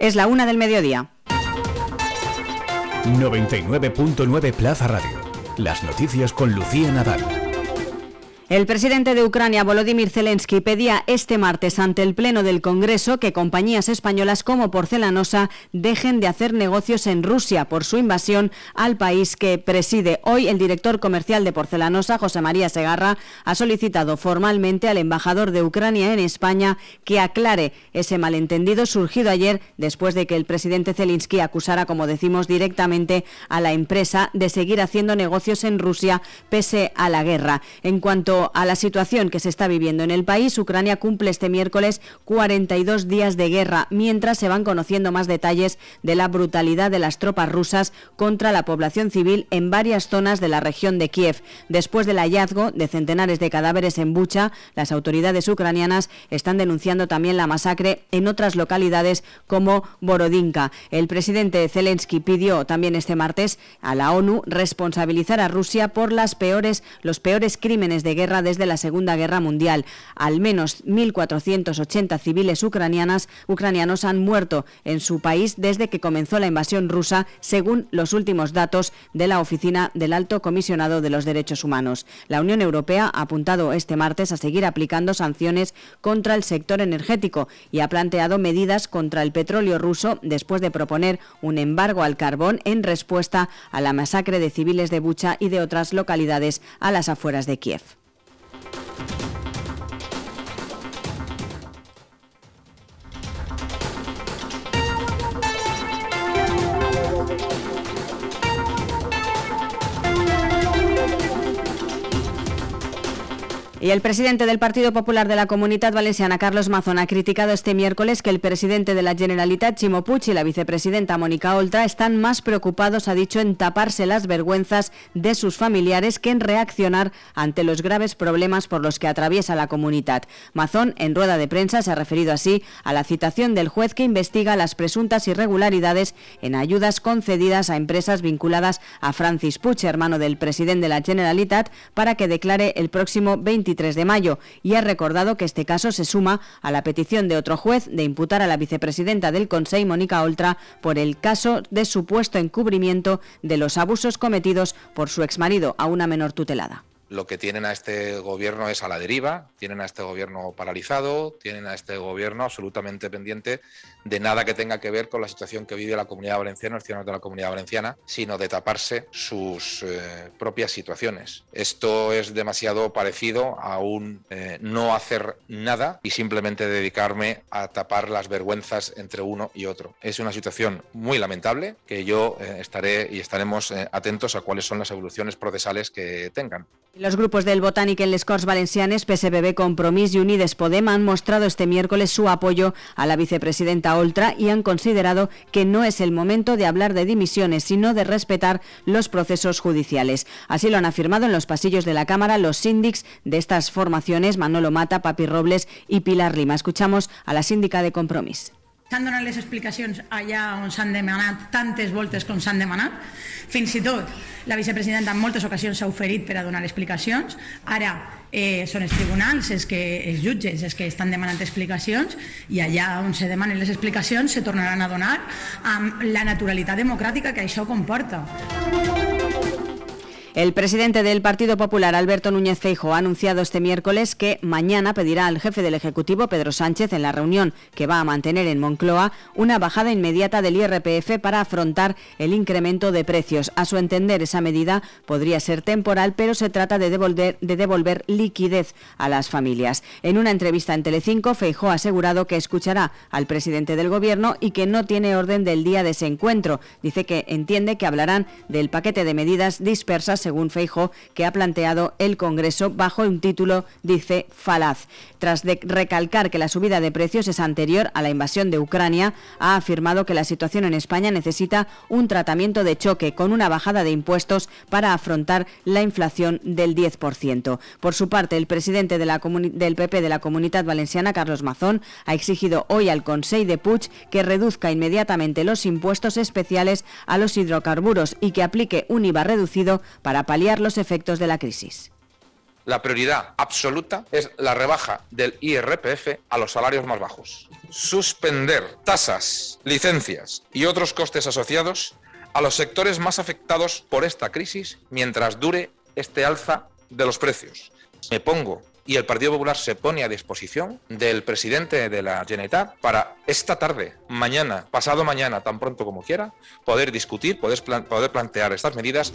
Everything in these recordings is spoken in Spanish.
Es la una del mediodía. 99.9 Plaza Radio. Las noticias con Lucía Nadal. El presidente de Ucrania, Volodymyr Zelensky, pedía este martes ante el Pleno del Congreso que compañías españolas como Porcelanosa dejen de hacer negocios en Rusia por su invasión al país que preside. Hoy el director comercial de Porcelanosa, José María Segarra, ha solicitado formalmente al embajador de Ucrania en España que aclare ese malentendido surgido ayer después de que el presidente Zelensky acusara, como decimos, directamente a la empresa de seguir haciendo negocios en Rusia pese a la guerra. En cuanto a la situación que se está viviendo en el país, Ucrania cumple este miércoles 42 días de guerra, mientras se van conociendo más detalles de la brutalidad de las tropas rusas contra la población civil en varias zonas de la región de Kiev. Después del hallazgo de centenares de cadáveres en Bucha, las autoridades ucranianas están denunciando también la masacre en otras localidades como Borodinka. El presidente Zelensky pidió también este martes a la ONU responsabilizar a Rusia por las peores, los peores crímenes de guerra desde la Segunda Guerra Mundial. Al menos 1.480 civiles ucranianas, ucranianos han muerto en su país desde que comenzó la invasión rusa, según los últimos datos de la Oficina del Alto Comisionado de los Derechos Humanos. La Unión Europea ha apuntado este martes a seguir aplicando sanciones contra el sector energético y ha planteado medidas contra el petróleo ruso después de proponer un embargo al carbón en respuesta a la masacre de civiles de Bucha y de otras localidades a las afueras de Kiev. Y el presidente del Partido Popular de la Comunidad Valenciana, Carlos Mazón, ha criticado este miércoles que el presidente de la Generalitat, Chimo Puig, y la vicepresidenta Mónica Oltra están más preocupados, ha dicho, en taparse las vergüenzas de sus familiares que en reaccionar ante los graves problemas por los que atraviesa la comunidad. Mazón, en rueda de prensa, se ha referido así a la citación del juez que investiga las presuntas irregularidades en ayudas concedidas a empresas vinculadas a Francis Puig, hermano del presidente de la Generalitat, para que declare el próximo 20 de mayo y ha recordado que este caso se suma a la petición de otro juez de imputar a la vicepresidenta del Consejo, Mónica Oltra, por el caso de supuesto encubrimiento de los abusos cometidos por su exmarido a una menor tutelada lo que tienen a este gobierno es a la deriva, tienen a este gobierno paralizado, tienen a este gobierno absolutamente pendiente de nada que tenga que ver con la situación que vive la comunidad valenciana, los ciudadanos de la comunidad valenciana, sino de taparse sus eh, propias situaciones. Esto es demasiado parecido a un eh, no hacer nada y simplemente dedicarme a tapar las vergüenzas entre uno y otro. Es una situación muy lamentable que yo eh, estaré y estaremos atentos a cuáles son las evoluciones procesales que tengan. Los grupos del Botánico en les Corts Valencianes, PSBB, Compromís y Unides Podem han mostrado este miércoles su apoyo a la vicepresidenta Oltra y han considerado que no es el momento de hablar de dimisiones, sino de respetar los procesos judiciales. Así lo han afirmado en los pasillos de la Cámara los síndics de estas formaciones, Manolo Mata, Papi Robles y Pilar Lima. Escuchamos a la síndica de Compromís. S'han donat les explicacions allà on s'han demanat voltes com s'han demanat. Fins i la vicepresidenta en moltes ocasions s'ha oferit per a donar explicacions. Ara eh, són els tribunals els, que, els jutges els que estan demanant explicacions i allà on se demanen les explicacions se tornaran a donar amb la naturalitat democràtica que això comporta. El presidente del Partido Popular, Alberto Núñez Feijo, ha anunciado este miércoles que mañana pedirá al jefe del Ejecutivo, Pedro Sánchez, en la reunión que va a mantener en Moncloa, una bajada inmediata del IRPF para afrontar el incremento de precios. A su entender, esa medida podría ser temporal, pero se trata de devolver, de devolver liquidez a las familias. En una entrevista en Telecinco, Feijo ha asegurado que escuchará al presidente del Gobierno y que no tiene orden del día de ese encuentro. Dice que entiende que hablarán del paquete de medidas dispersas según Feijo, que ha planteado el Congreso bajo un título, dice, falaz. Tras de recalcar que la subida de precios es anterior a la invasión de Ucrania, ha afirmado que la situación en España necesita un tratamiento de choque con una bajada de impuestos para afrontar la inflación del 10%. Por su parte, el presidente del PP de la Comunidad Valenciana, Carlos Mazón, ha exigido hoy al Consejo de Puig que reduzca inmediatamente los impuestos especiales a los hidrocarburos y que aplique un IVA reducido para paliar los efectos de la crisis. la prioridad absoluta es la rebaja del IRPF a los salarios más bajos. Suspender tasas, licencias y otros costes asociados a los sectores más afectados por esta crisis mientras dure este alza de los precios. Me pongo y el Partido Popular se pone a disposición del presidente de la Generalitat para esta tarde, mañana, pasado mañana, tan pronto como quiera, poder discutir, poder, poder plantear estas medidas.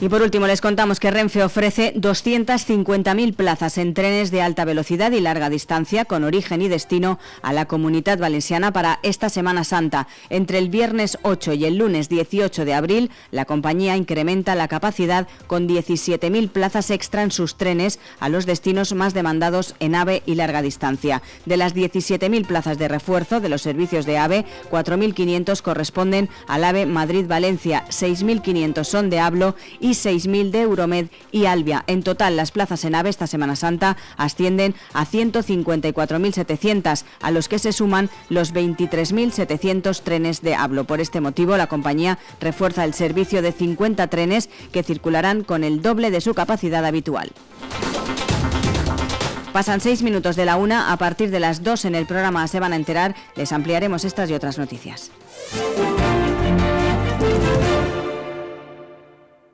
Y por último, les contamos que Renfe ofrece 250.000 plazas en trenes de alta velocidad y larga distancia con origen y destino a la comunidad valenciana para esta Semana Santa. Entre el viernes 8 y el lunes 18 de abril, la compañía incrementa la capacidad con 17.000 plazas extra en sus trenes a los destinos más demandados en AVE y larga distancia. De las 17.000 plazas de refuerzo de los servicios de AVE, 4.500 corresponden al AVE Madrid-Valencia, 6.500 son de Hablo y y 6.000 de Euromed y Albia. En total, las plazas en AVE esta Semana Santa ascienden a 154.700, a los que se suman los 23.700 trenes de Hablo. Por este motivo, la compañía refuerza el servicio de 50 trenes que circularán con el doble de su capacidad habitual. Pasan seis minutos de la una, a partir de las dos en el programa se van a enterar, les ampliaremos estas y otras noticias.